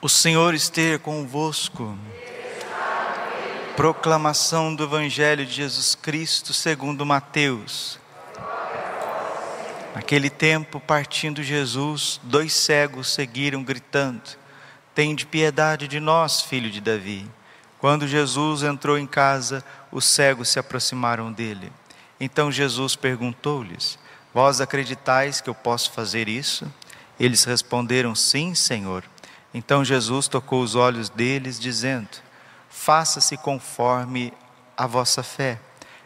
O Senhor esteja convosco. Proclamação do Evangelho de Jesus Cristo segundo Mateus. Naquele tempo, partindo Jesus, dois cegos seguiram gritando: Tende piedade de nós, filho de Davi. Quando Jesus entrou em casa, os cegos se aproximaram dele. Então Jesus perguntou-lhes: Vós acreditais que eu posso fazer isso? Eles responderam: Sim, Senhor. Então Jesus tocou os olhos deles, dizendo: Faça-se conforme a vossa fé.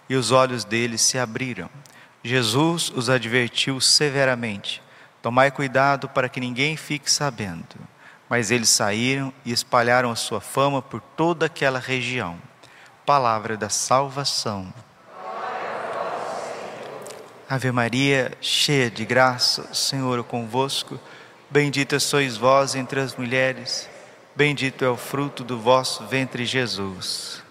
E os olhos deles se abriram. Jesus os advertiu severamente: Tomai cuidado para que ninguém fique sabendo. Mas eles saíram e espalharam a sua fama por toda aquela região. Palavra da salvação. Ave Maria, cheia de graça, o Senhor é convosco. Bendita sois vós entre as mulheres, bendito é o fruto do vosso ventre, Jesus.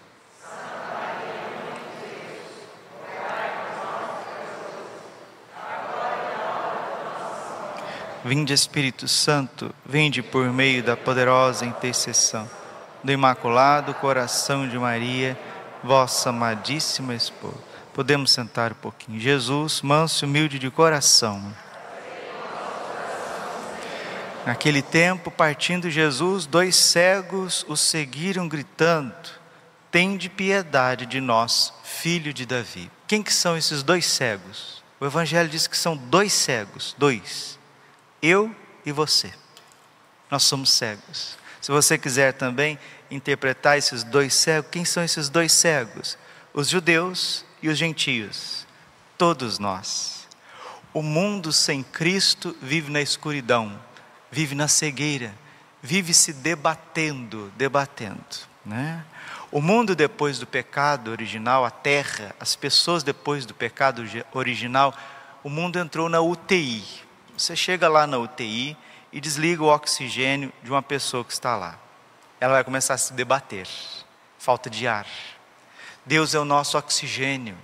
Vinde Espírito Santo, vinde por meio da poderosa intercessão do Imaculado Coração de Maria, vossa amadíssima esposa. Podemos sentar um pouquinho. Jesus, manso e humilde de coração Naquele tempo, partindo Jesus, dois cegos o seguiram gritando: Tende piedade de nós, filho de Davi. Quem que são esses dois cegos? O evangelho diz que são dois cegos, dois. Eu e você. Nós somos cegos. Se você quiser também interpretar esses dois cegos, quem são esses dois cegos? Os judeus e os gentios. Todos nós. O mundo sem Cristo vive na escuridão vive na cegueira, vive se debatendo, debatendo, né? O mundo depois do pecado original, a terra, as pessoas depois do pecado original, o mundo entrou na UTI. Você chega lá na UTI e desliga o oxigênio de uma pessoa que está lá. Ela vai começar a se debater. Falta de ar. Deus é o nosso oxigênio.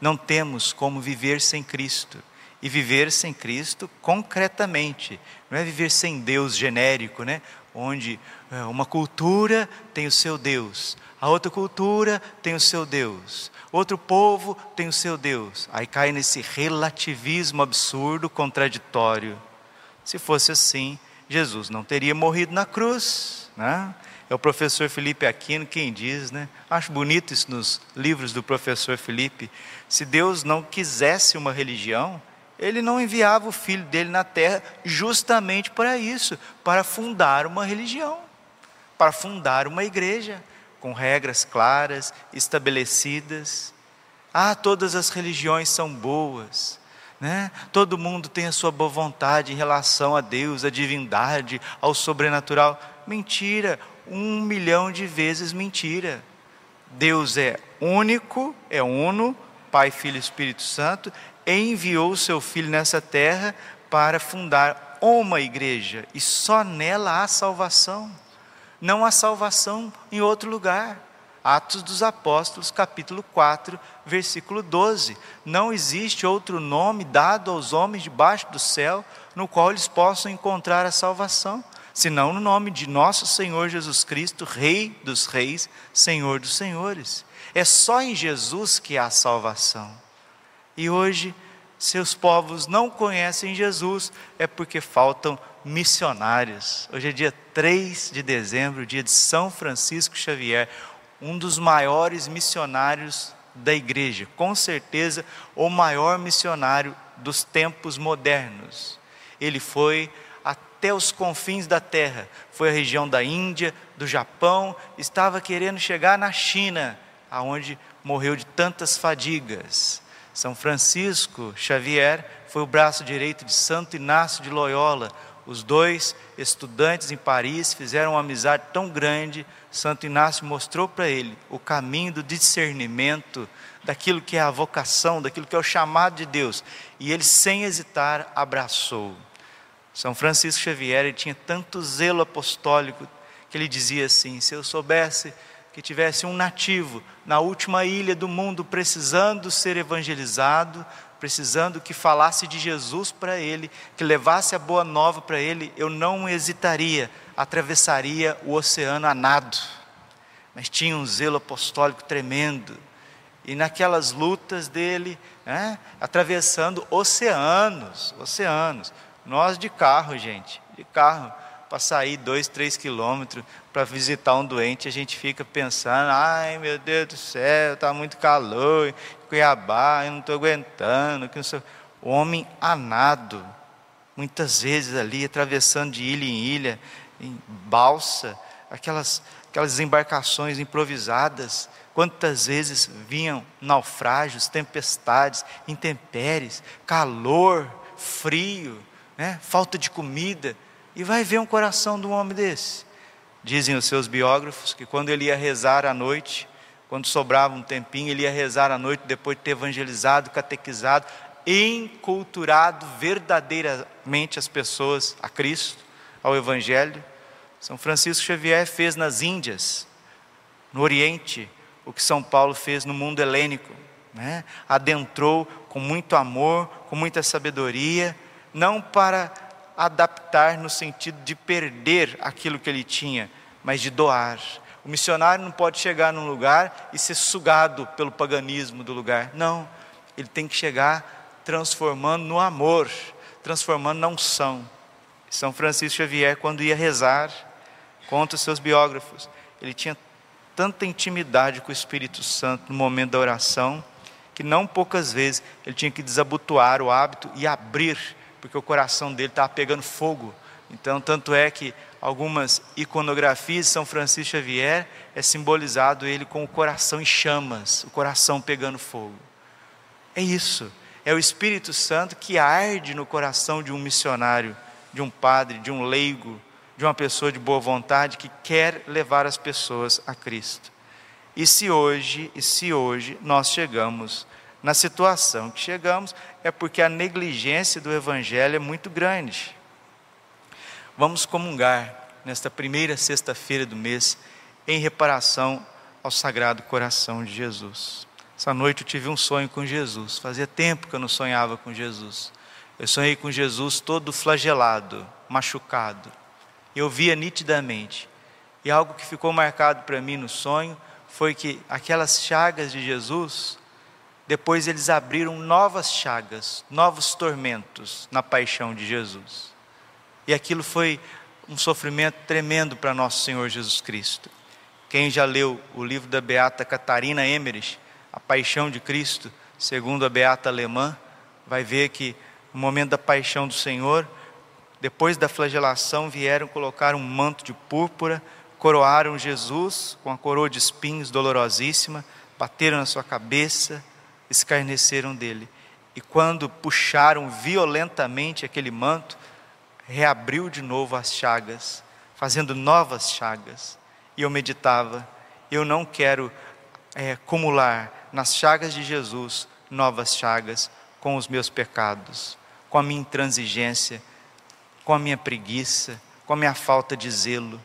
Não temos como viver sem Cristo e viver sem Cristo concretamente. Não é viver sem Deus genérico, né? Onde é, uma cultura tem o seu Deus, a outra cultura tem o seu Deus, outro povo tem o seu Deus. Aí cai nesse relativismo absurdo, contraditório. Se fosse assim, Jesus não teria morrido na cruz, né? É o professor Felipe Aquino quem diz, né? Acho bonito isso nos livros do professor Felipe. Se Deus não quisesse uma religião, ele não enviava o filho dele na terra justamente para isso, para fundar uma religião, para fundar uma igreja com regras claras, estabelecidas. Ah, todas as religiões são boas, né? Todo mundo tem a sua boa vontade em relação a Deus, a divindade, ao sobrenatural. Mentira, um milhão de vezes mentira. Deus é único, é uno, Pai, Filho e Espírito Santo, enviou o seu filho nessa terra para fundar uma igreja e só nela há salvação. Não há salvação em outro lugar. Atos dos Apóstolos, capítulo 4, versículo 12. Não existe outro nome dado aos homens debaixo do céu no qual eles possam encontrar a salvação, senão no nome de nosso Senhor Jesus Cristo, Rei dos Reis, Senhor dos Senhores. É só em Jesus que há salvação. E hoje, seus povos não conhecem Jesus, é porque faltam missionários. Hoje é dia 3 de dezembro, dia de São Francisco Xavier, um dos maiores missionários da igreja, com certeza o maior missionário dos tempos modernos. Ele foi até os confins da terra, foi à região da Índia, do Japão, estava querendo chegar na China, aonde morreu de tantas fadigas. São Francisco Xavier foi o braço direito de Santo Inácio de Loyola. Os dois estudantes em Paris fizeram uma amizade tão grande. Santo Inácio mostrou para ele o caminho do discernimento daquilo que é a vocação, daquilo que é o chamado de Deus. E ele, sem hesitar, abraçou. São Francisco Xavier tinha tanto zelo apostólico que ele dizia assim: se eu soubesse que tivesse um nativo na última ilha do mundo precisando ser evangelizado, precisando que falasse de Jesus para ele, que levasse a boa nova para ele, eu não hesitaria, atravessaria o oceano a nado. Mas tinha um zelo apostólico tremendo. E naquelas lutas dele, né, atravessando oceanos, oceanos. Nós de carro, gente, de carro, para sair dois, três quilômetros para visitar um doente, a gente fica pensando: ai meu Deus do céu, está muito calor, Cuiabá, eu não estou aguentando. Que não sei. O homem anado, muitas vezes ali, atravessando de ilha em ilha, em balsa, aquelas, aquelas embarcações improvisadas. Quantas vezes vinham naufrágios, tempestades, intempéries, calor, frio, né? falta de comida. E vai ver um coração de um homem desse. Dizem os seus biógrafos que quando ele ia rezar à noite, quando sobrava um tempinho, ele ia rezar à noite depois de ter evangelizado, catequizado, enculturado verdadeiramente as pessoas a Cristo, ao Evangelho. São Francisco Xavier fez nas Índias, no Oriente, o que São Paulo fez no mundo helênico. Né? Adentrou com muito amor, com muita sabedoria, não para adaptar no sentido de perder aquilo que ele tinha, mas de doar, o missionário não pode chegar num lugar e ser sugado pelo paganismo do lugar. Não. Ele tem que chegar transformando no amor, transformando na unção. São Francisco Xavier, quando ia rezar, conta os seus biógrafos, ele tinha tanta intimidade com o Espírito Santo no momento da oração, que não poucas vezes ele tinha que desabotoar o hábito e abrir, porque o coração dele estava pegando fogo. Então, tanto é que algumas iconografias de São Francisco Xavier é simbolizado ele com o coração em chamas, o coração pegando fogo. É isso. É o Espírito Santo que arde no coração de um missionário, de um padre, de um leigo, de uma pessoa de boa vontade que quer levar as pessoas a Cristo. E se hoje, e se hoje nós chegamos na situação que chegamos, é porque a negligência do evangelho é muito grande. Vamos comungar nesta primeira sexta-feira do mês em reparação ao Sagrado Coração de Jesus. Essa noite eu tive um sonho com Jesus. Fazia tempo que eu não sonhava com Jesus. Eu sonhei com Jesus todo flagelado, machucado. Eu via nitidamente. E algo que ficou marcado para mim no sonho foi que aquelas chagas de Jesus, depois eles abriram novas chagas, novos tormentos na paixão de Jesus. E aquilo foi um sofrimento tremendo para nosso Senhor Jesus Cristo. Quem já leu o livro da beata Catarina Emmerich, A Paixão de Cristo, segundo a beata alemã, vai ver que no momento da paixão do Senhor, depois da flagelação, vieram colocar um manto de púrpura, coroaram Jesus com a coroa de espinhos dolorosíssima, bateram na sua cabeça, escarneceram dele. E quando puxaram violentamente aquele manto, reabriu de novo as chagas, fazendo novas chagas. E eu meditava, eu não quero é, acumular nas chagas de Jesus novas chagas com os meus pecados, com a minha intransigência, com a minha preguiça, com a minha falta de zelo.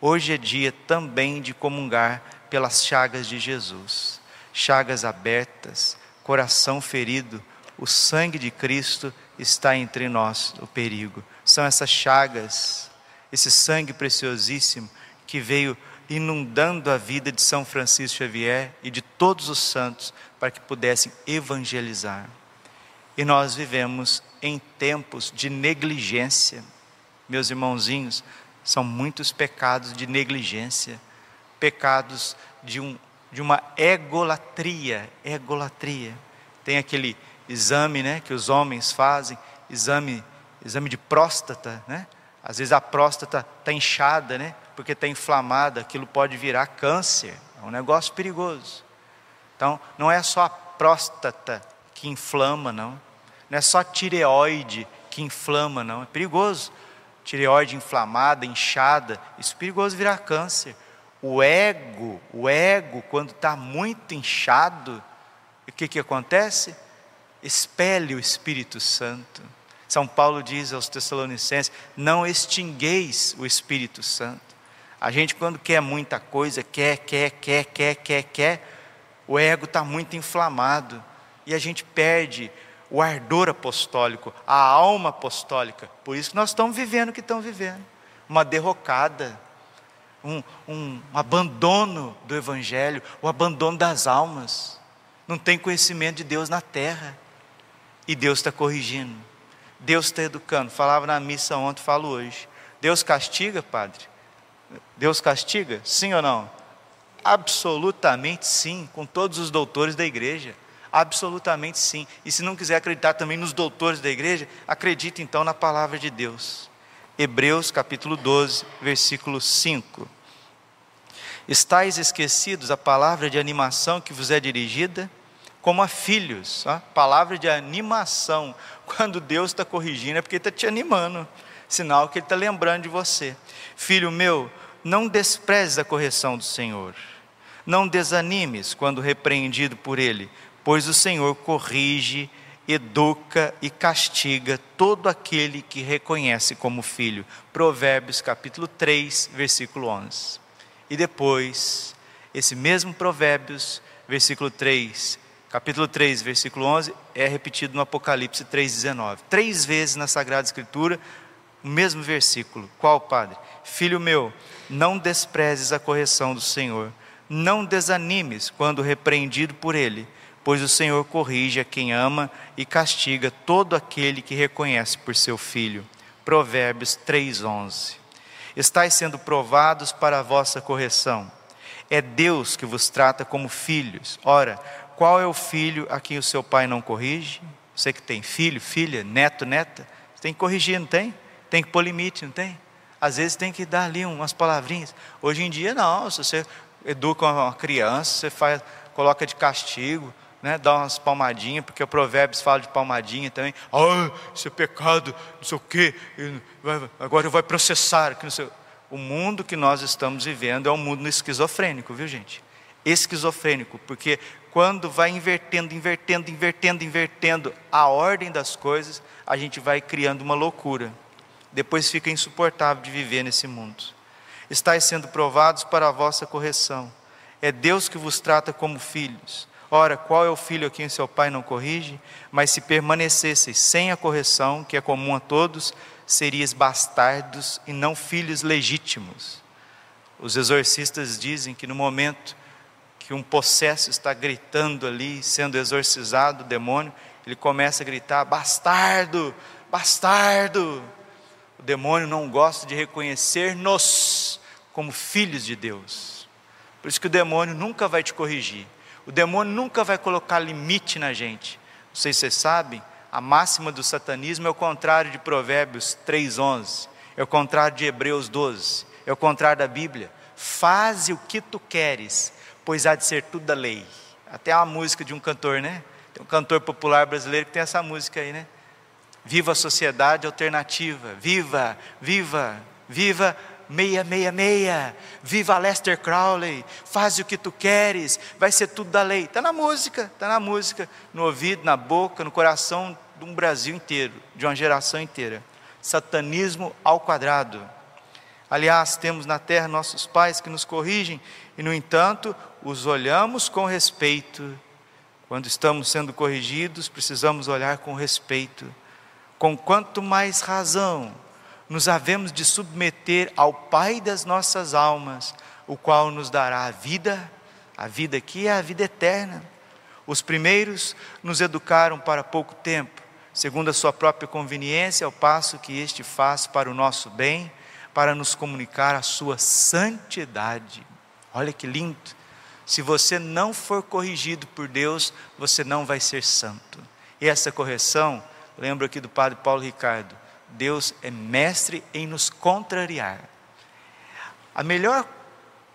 Hoje é dia também de comungar pelas chagas de Jesus, chagas abertas, coração ferido, o sangue de Cristo está entre nós, o perigo são essas chagas, esse sangue preciosíssimo que veio inundando a vida de São Francisco Xavier e de todos os santos para que pudessem evangelizar. E nós vivemos em tempos de negligência. Meus irmãozinhos, são muitos pecados de negligência, pecados de, um, de uma egolatria, egolatria. Tem aquele exame né, que os homens fazem, exame exame de próstata, né? Às vezes a próstata está inchada, né? Porque está inflamada, aquilo pode virar câncer. É um negócio perigoso. Então, não é só a próstata que inflama, não. Não é só a tireoide que inflama, não. É perigoso. Tireoide inflamada, inchada, isso é perigoso virar câncer. O ego, o ego, quando está muito inchado, o que, que acontece? Expele o Espírito Santo. São Paulo diz aos Tessalonicenses: não extingueis o Espírito Santo. A gente, quando quer muita coisa, quer, quer, quer, quer, quer, quer, o ego está muito inflamado e a gente perde o ardor apostólico, a alma apostólica. Por isso nós estamos vivendo o que estamos vivendo. Uma derrocada, um, um, abandono do Evangelho, o abandono das almas. Não tem conhecimento de Deus na terra. E Deus está corrigindo. Deus está educando. Falava na missa ontem, falo hoje. Deus castiga, padre? Deus castiga? Sim ou não? Absolutamente sim, com todos os doutores da igreja. Absolutamente sim. E se não quiser acreditar também nos doutores da igreja, acredite então na palavra de Deus. Hebreus capítulo 12, versículo 5. Estais esquecidos a palavra de animação que vos é dirigida, como a filhos, ó, palavra de animação. Quando Deus está corrigindo, é porque está te animando, sinal que Ele está lembrando de você. Filho meu, não desprezes a correção do Senhor, não desanimes quando repreendido por Ele, pois o Senhor corrige, educa e castiga todo aquele que reconhece como filho. Provérbios capítulo 3, versículo 11. E depois, esse mesmo Provérbios, versículo 3, capítulo 3, versículo 11, é repetido no Apocalipse 3,19. Três vezes na Sagrada Escritura, o mesmo versículo. Qual, Padre? Filho meu, não desprezes a correção do Senhor, não desanimes quando repreendido por Ele pois o Senhor corrige a quem ama e castiga todo aquele que reconhece por seu filho. Provérbios 3:11. Estais sendo provados para a vossa correção. É Deus que vos trata como filhos. Ora, qual é o filho a quem o seu pai não corrige? Você que tem filho, filha, neto, neta, tem que corrigir, não tem? Tem que pôr limite, não tem? Às vezes tem que dar ali umas palavrinhas. Hoje em dia não, se você educa uma criança, você faz, coloca de castigo, né, dar umas palmadinhas, porque o Provérbios fala de palmadinha também. Ah, isso é pecado, não sei o quê, agora vai processar. O mundo que nós estamos vivendo é um mundo esquizofrênico, viu gente? Esquizofrênico, porque quando vai invertendo, invertendo, invertendo, invertendo a ordem das coisas, a gente vai criando uma loucura. Depois fica insuportável de viver nesse mundo. Estais sendo provados para a vossa correção. É Deus que vos trata como filhos. Ora, qual é o filho a quem seu pai não corrige? Mas se permanecesseis sem a correção, que é comum a todos, serias bastardos e não filhos legítimos. Os exorcistas dizem que no momento que um possesso está gritando ali, sendo exorcizado, o demônio, ele começa a gritar: bastardo, bastardo. O demônio não gosta de reconhecer-nos como filhos de Deus. Por isso que o demônio nunca vai te corrigir. O demônio nunca vai colocar limite na gente. Não sei se vocês sabem, a máxima do satanismo é o contrário de Provérbios 3:11, é o contrário de Hebreus 12, é o contrário da Bíblia. Faze o que tu queres, pois há de ser tudo da lei. Até uma música de um cantor, né? Tem um cantor popular brasileiro que tem essa música aí, né? Viva a sociedade alternativa, viva, viva, viva 666, viva Lester Crowley, faz o que tu queres, vai ser tudo da lei. Está na música, está na música, no ouvido, na boca, no coração de um Brasil inteiro, de uma geração inteira. Satanismo ao quadrado. Aliás, temos na terra nossos pais que nos corrigem e, no entanto, os olhamos com respeito. Quando estamos sendo corrigidos, precisamos olhar com respeito. Com quanto mais razão nos havemos de submeter ao Pai das nossas almas, o qual nos dará a vida, a vida aqui é a vida eterna. Os primeiros nos educaram para pouco tempo, segundo a sua própria conveniência, ao passo que este faz para o nosso bem, para nos comunicar a sua santidade. Olha que lindo! Se você não for corrigido por Deus, você não vai ser santo. E essa correção, lembro aqui do padre Paulo Ricardo, Deus é mestre em nos contrariar. A melhor,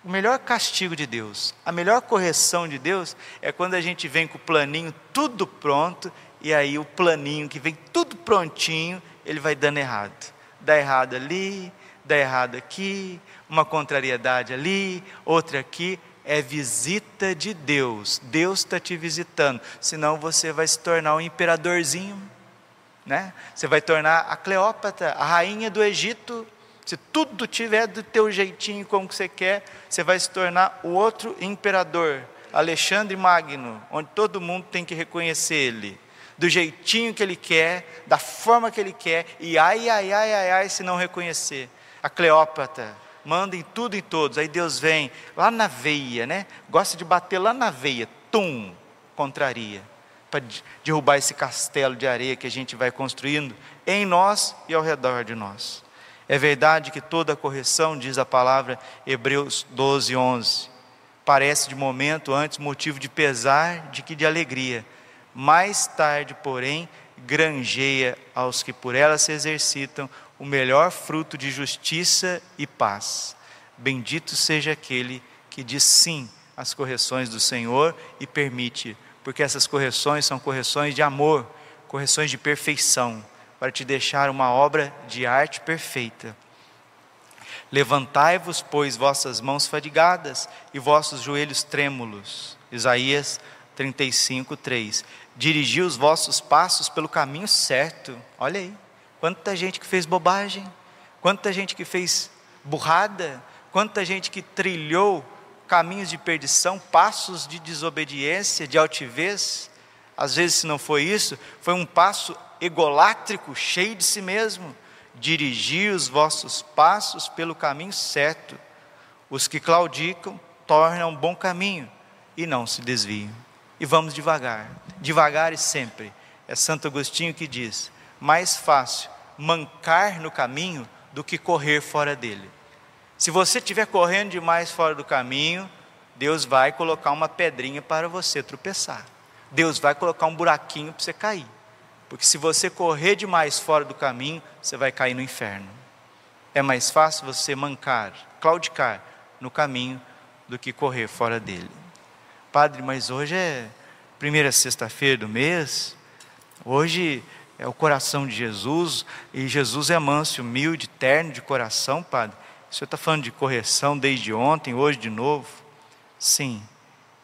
o melhor castigo de Deus, a melhor correção de Deus é quando a gente vem com o planinho tudo pronto e aí o planinho que vem tudo prontinho, ele vai dando errado. Dá errado ali, dá errado aqui, uma contrariedade ali, outra aqui. É visita de Deus. Deus está te visitando. Senão você vai se tornar um imperadorzinho né? Você vai tornar a Cleópatra a rainha do Egito. Se tudo tiver do teu jeitinho como que você quer, você vai se tornar o outro imperador, Alexandre Magno, onde todo mundo tem que reconhecer ele. do jeitinho que ele quer, da forma que ele quer, e ai, ai, ai, ai, ai, se não reconhecer. A Cleópatra manda em tudo e todos, aí Deus vem lá na veia, né? Gosta de bater lá na veia, tum, contraria, para derrubar esse castelo de areia que a gente vai construindo em nós e ao redor de nós. É verdade que toda correção, diz a palavra Hebreus 12, 11, parece de momento antes motivo de pesar de que de alegria mais tarde, porém, granjeia aos que por ela se exercitam o melhor fruto de justiça e paz. Bendito seja aquele que diz sim às correções do Senhor e permite, porque essas correções são correções de amor, correções de perfeição, para te deixar uma obra de arte perfeita. Levantai-vos, pois, vossas mãos fadigadas e vossos joelhos trêmulos. Isaías 35, 3 dirigir os vossos passos pelo caminho certo. Olha aí, quanta gente que fez bobagem, quanta gente que fez burrada, quanta gente que trilhou caminhos de perdição, passos de desobediência, de altivez. Às vezes, se não foi isso, foi um passo egolátrico, cheio de si mesmo. Dirigir os vossos passos pelo caminho certo. Os que claudicam tornam bom caminho e não se desviam e vamos devagar, devagar e sempre. É Santo Agostinho que diz: mais fácil mancar no caminho do que correr fora dele. Se você estiver correndo demais fora do caminho, Deus vai colocar uma pedrinha para você tropeçar. Deus vai colocar um buraquinho para você cair. Porque se você correr demais fora do caminho, você vai cair no inferno. É mais fácil você mancar, claudicar no caminho do que correr fora dele. Padre, mas hoje é primeira sexta-feira do mês, hoje é o coração de Jesus, e Jesus é manso, humilde, terno de coração, Padre. O senhor está falando de correção desde ontem, hoje de novo? Sim,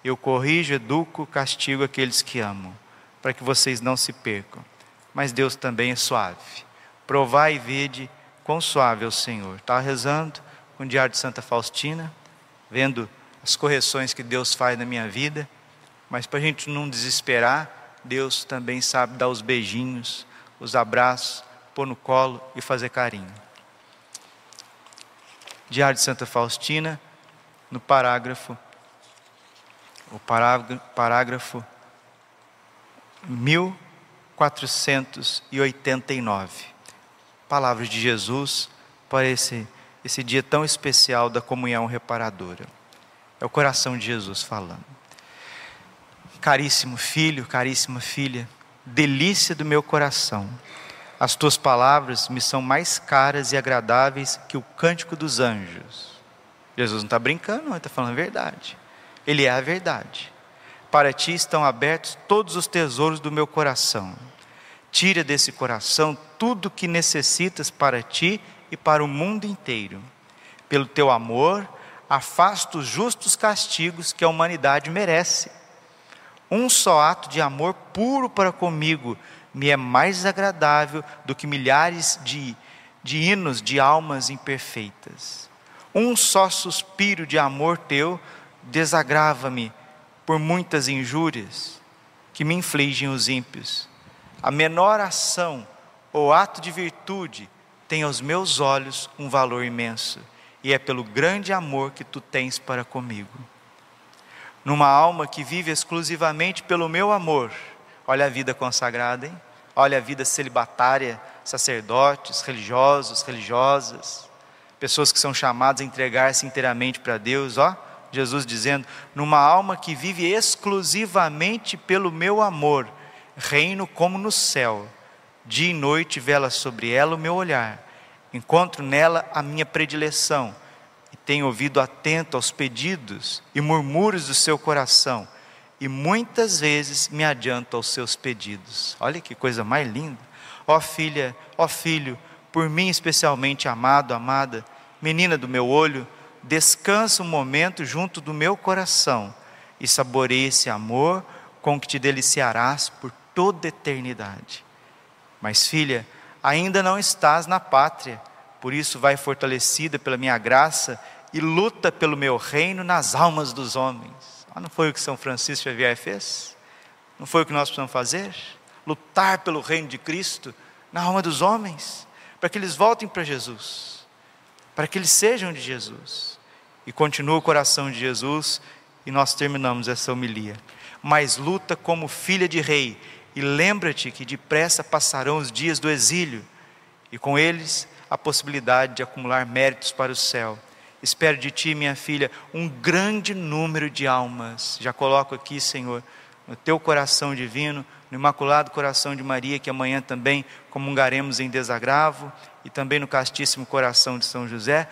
eu corrijo, educo, castigo aqueles que amam, para que vocês não se percam. Mas Deus também é suave. Provai e vede quão suave é o Senhor. Estava rezando com o Diário de Santa Faustina, vendo as correções que Deus faz na minha vida, mas para a gente não desesperar, Deus também sabe dar os beijinhos, os abraços, pôr no colo e fazer carinho. Diário de Santa Faustina, no parágrafo, o parágrafo, parágrafo 1489. Palavras de Jesus para esse, esse dia tão especial da comunhão reparadora. É o coração de Jesus falando. Caríssimo filho, caríssima filha, delícia do meu coração, as tuas palavras me são mais caras e agradáveis que o cântico dos anjos. Jesus não está brincando, não, ele está falando a verdade. Ele é a verdade. Para ti estão abertos todos os tesouros do meu coração. Tira desse coração tudo que necessitas para ti e para o mundo inteiro. Pelo teu amor, afasta os justos castigos que a humanidade merece. Um só ato de amor puro para comigo me é mais agradável do que milhares de, de hinos de almas imperfeitas. Um só suspiro de amor teu desagrava-me por muitas injúrias que me infligem os ímpios. A menor ação ou ato de virtude tem aos meus olhos um valor imenso e é pelo grande amor que tu tens para comigo. Numa alma que vive exclusivamente pelo meu amor, olha a vida consagrada, hein? Olha a vida celibatária, sacerdotes, religiosos, religiosas, pessoas que são chamadas a entregar-se inteiramente para Deus, ó. Jesus dizendo: numa alma que vive exclusivamente pelo meu amor, reino como no céu, dia e noite vela sobre ela o meu olhar encontro nela a minha predileção e tenho ouvido atento aos pedidos e murmúrios do seu coração e muitas vezes me adianto aos seus pedidos. Olha que coisa mais linda. Ó filha, ó filho, por mim especialmente amado, amada, menina do meu olho, descansa um momento junto do meu coração e saboreie esse amor com que te deliciarás por toda eternidade. Mas filha, ainda não estás na pátria, por isso vai fortalecida pela minha graça e luta pelo meu reino nas almas dos homens. Ah, não foi o que São Francisco Xavier fez? Não foi o que nós precisamos fazer? lutar pelo reino de Cristo na alma dos homens, para que eles voltem para Jesus, para que eles sejam de Jesus. E continua o coração de Jesus, e nós terminamos essa homilia. Mas luta como filha de rei, e lembra-te que depressa passarão os dias do exílio, e com eles a possibilidade de acumular méritos para o céu. Espero de ti, minha filha, um grande número de almas. Já coloco aqui, Senhor, no teu coração divino, no Imaculado Coração de Maria, que amanhã também comungaremos em desagravo, e também no Castíssimo Coração de São José,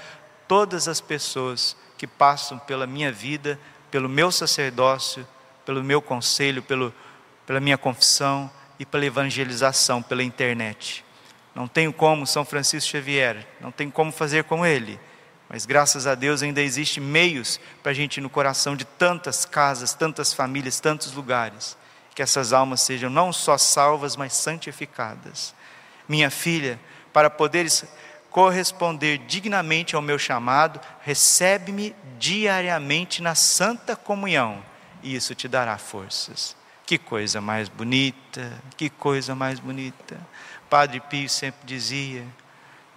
todas as pessoas que passam pela minha vida, pelo meu sacerdócio, pelo meu conselho, pelo, pela minha confissão e pela evangelização pela internet. Não tenho como São Francisco Xavier, não tenho como fazer como ele, mas graças a Deus ainda existem meios para a gente ir no coração de tantas casas, tantas famílias, tantos lugares que essas almas sejam não só salvas, mas santificadas. Minha filha, para poderes corresponder dignamente ao meu chamado, recebe-me diariamente na santa comunhão, e isso te dará forças. Que coisa mais bonita, que coisa mais bonita. Padre Pio sempre dizia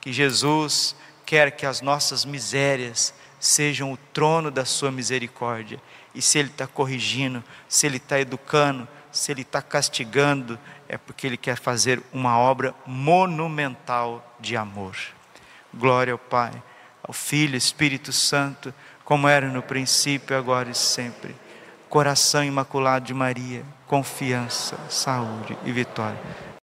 que Jesus quer que as nossas misérias sejam o trono da sua misericórdia. E se Ele está corrigindo, se Ele está educando, se Ele está castigando, é porque Ele quer fazer uma obra monumental de amor. Glória ao Pai, ao Filho, Espírito Santo, como era no princípio, agora e sempre. Coração imaculado de Maria, confiança, saúde e vitória.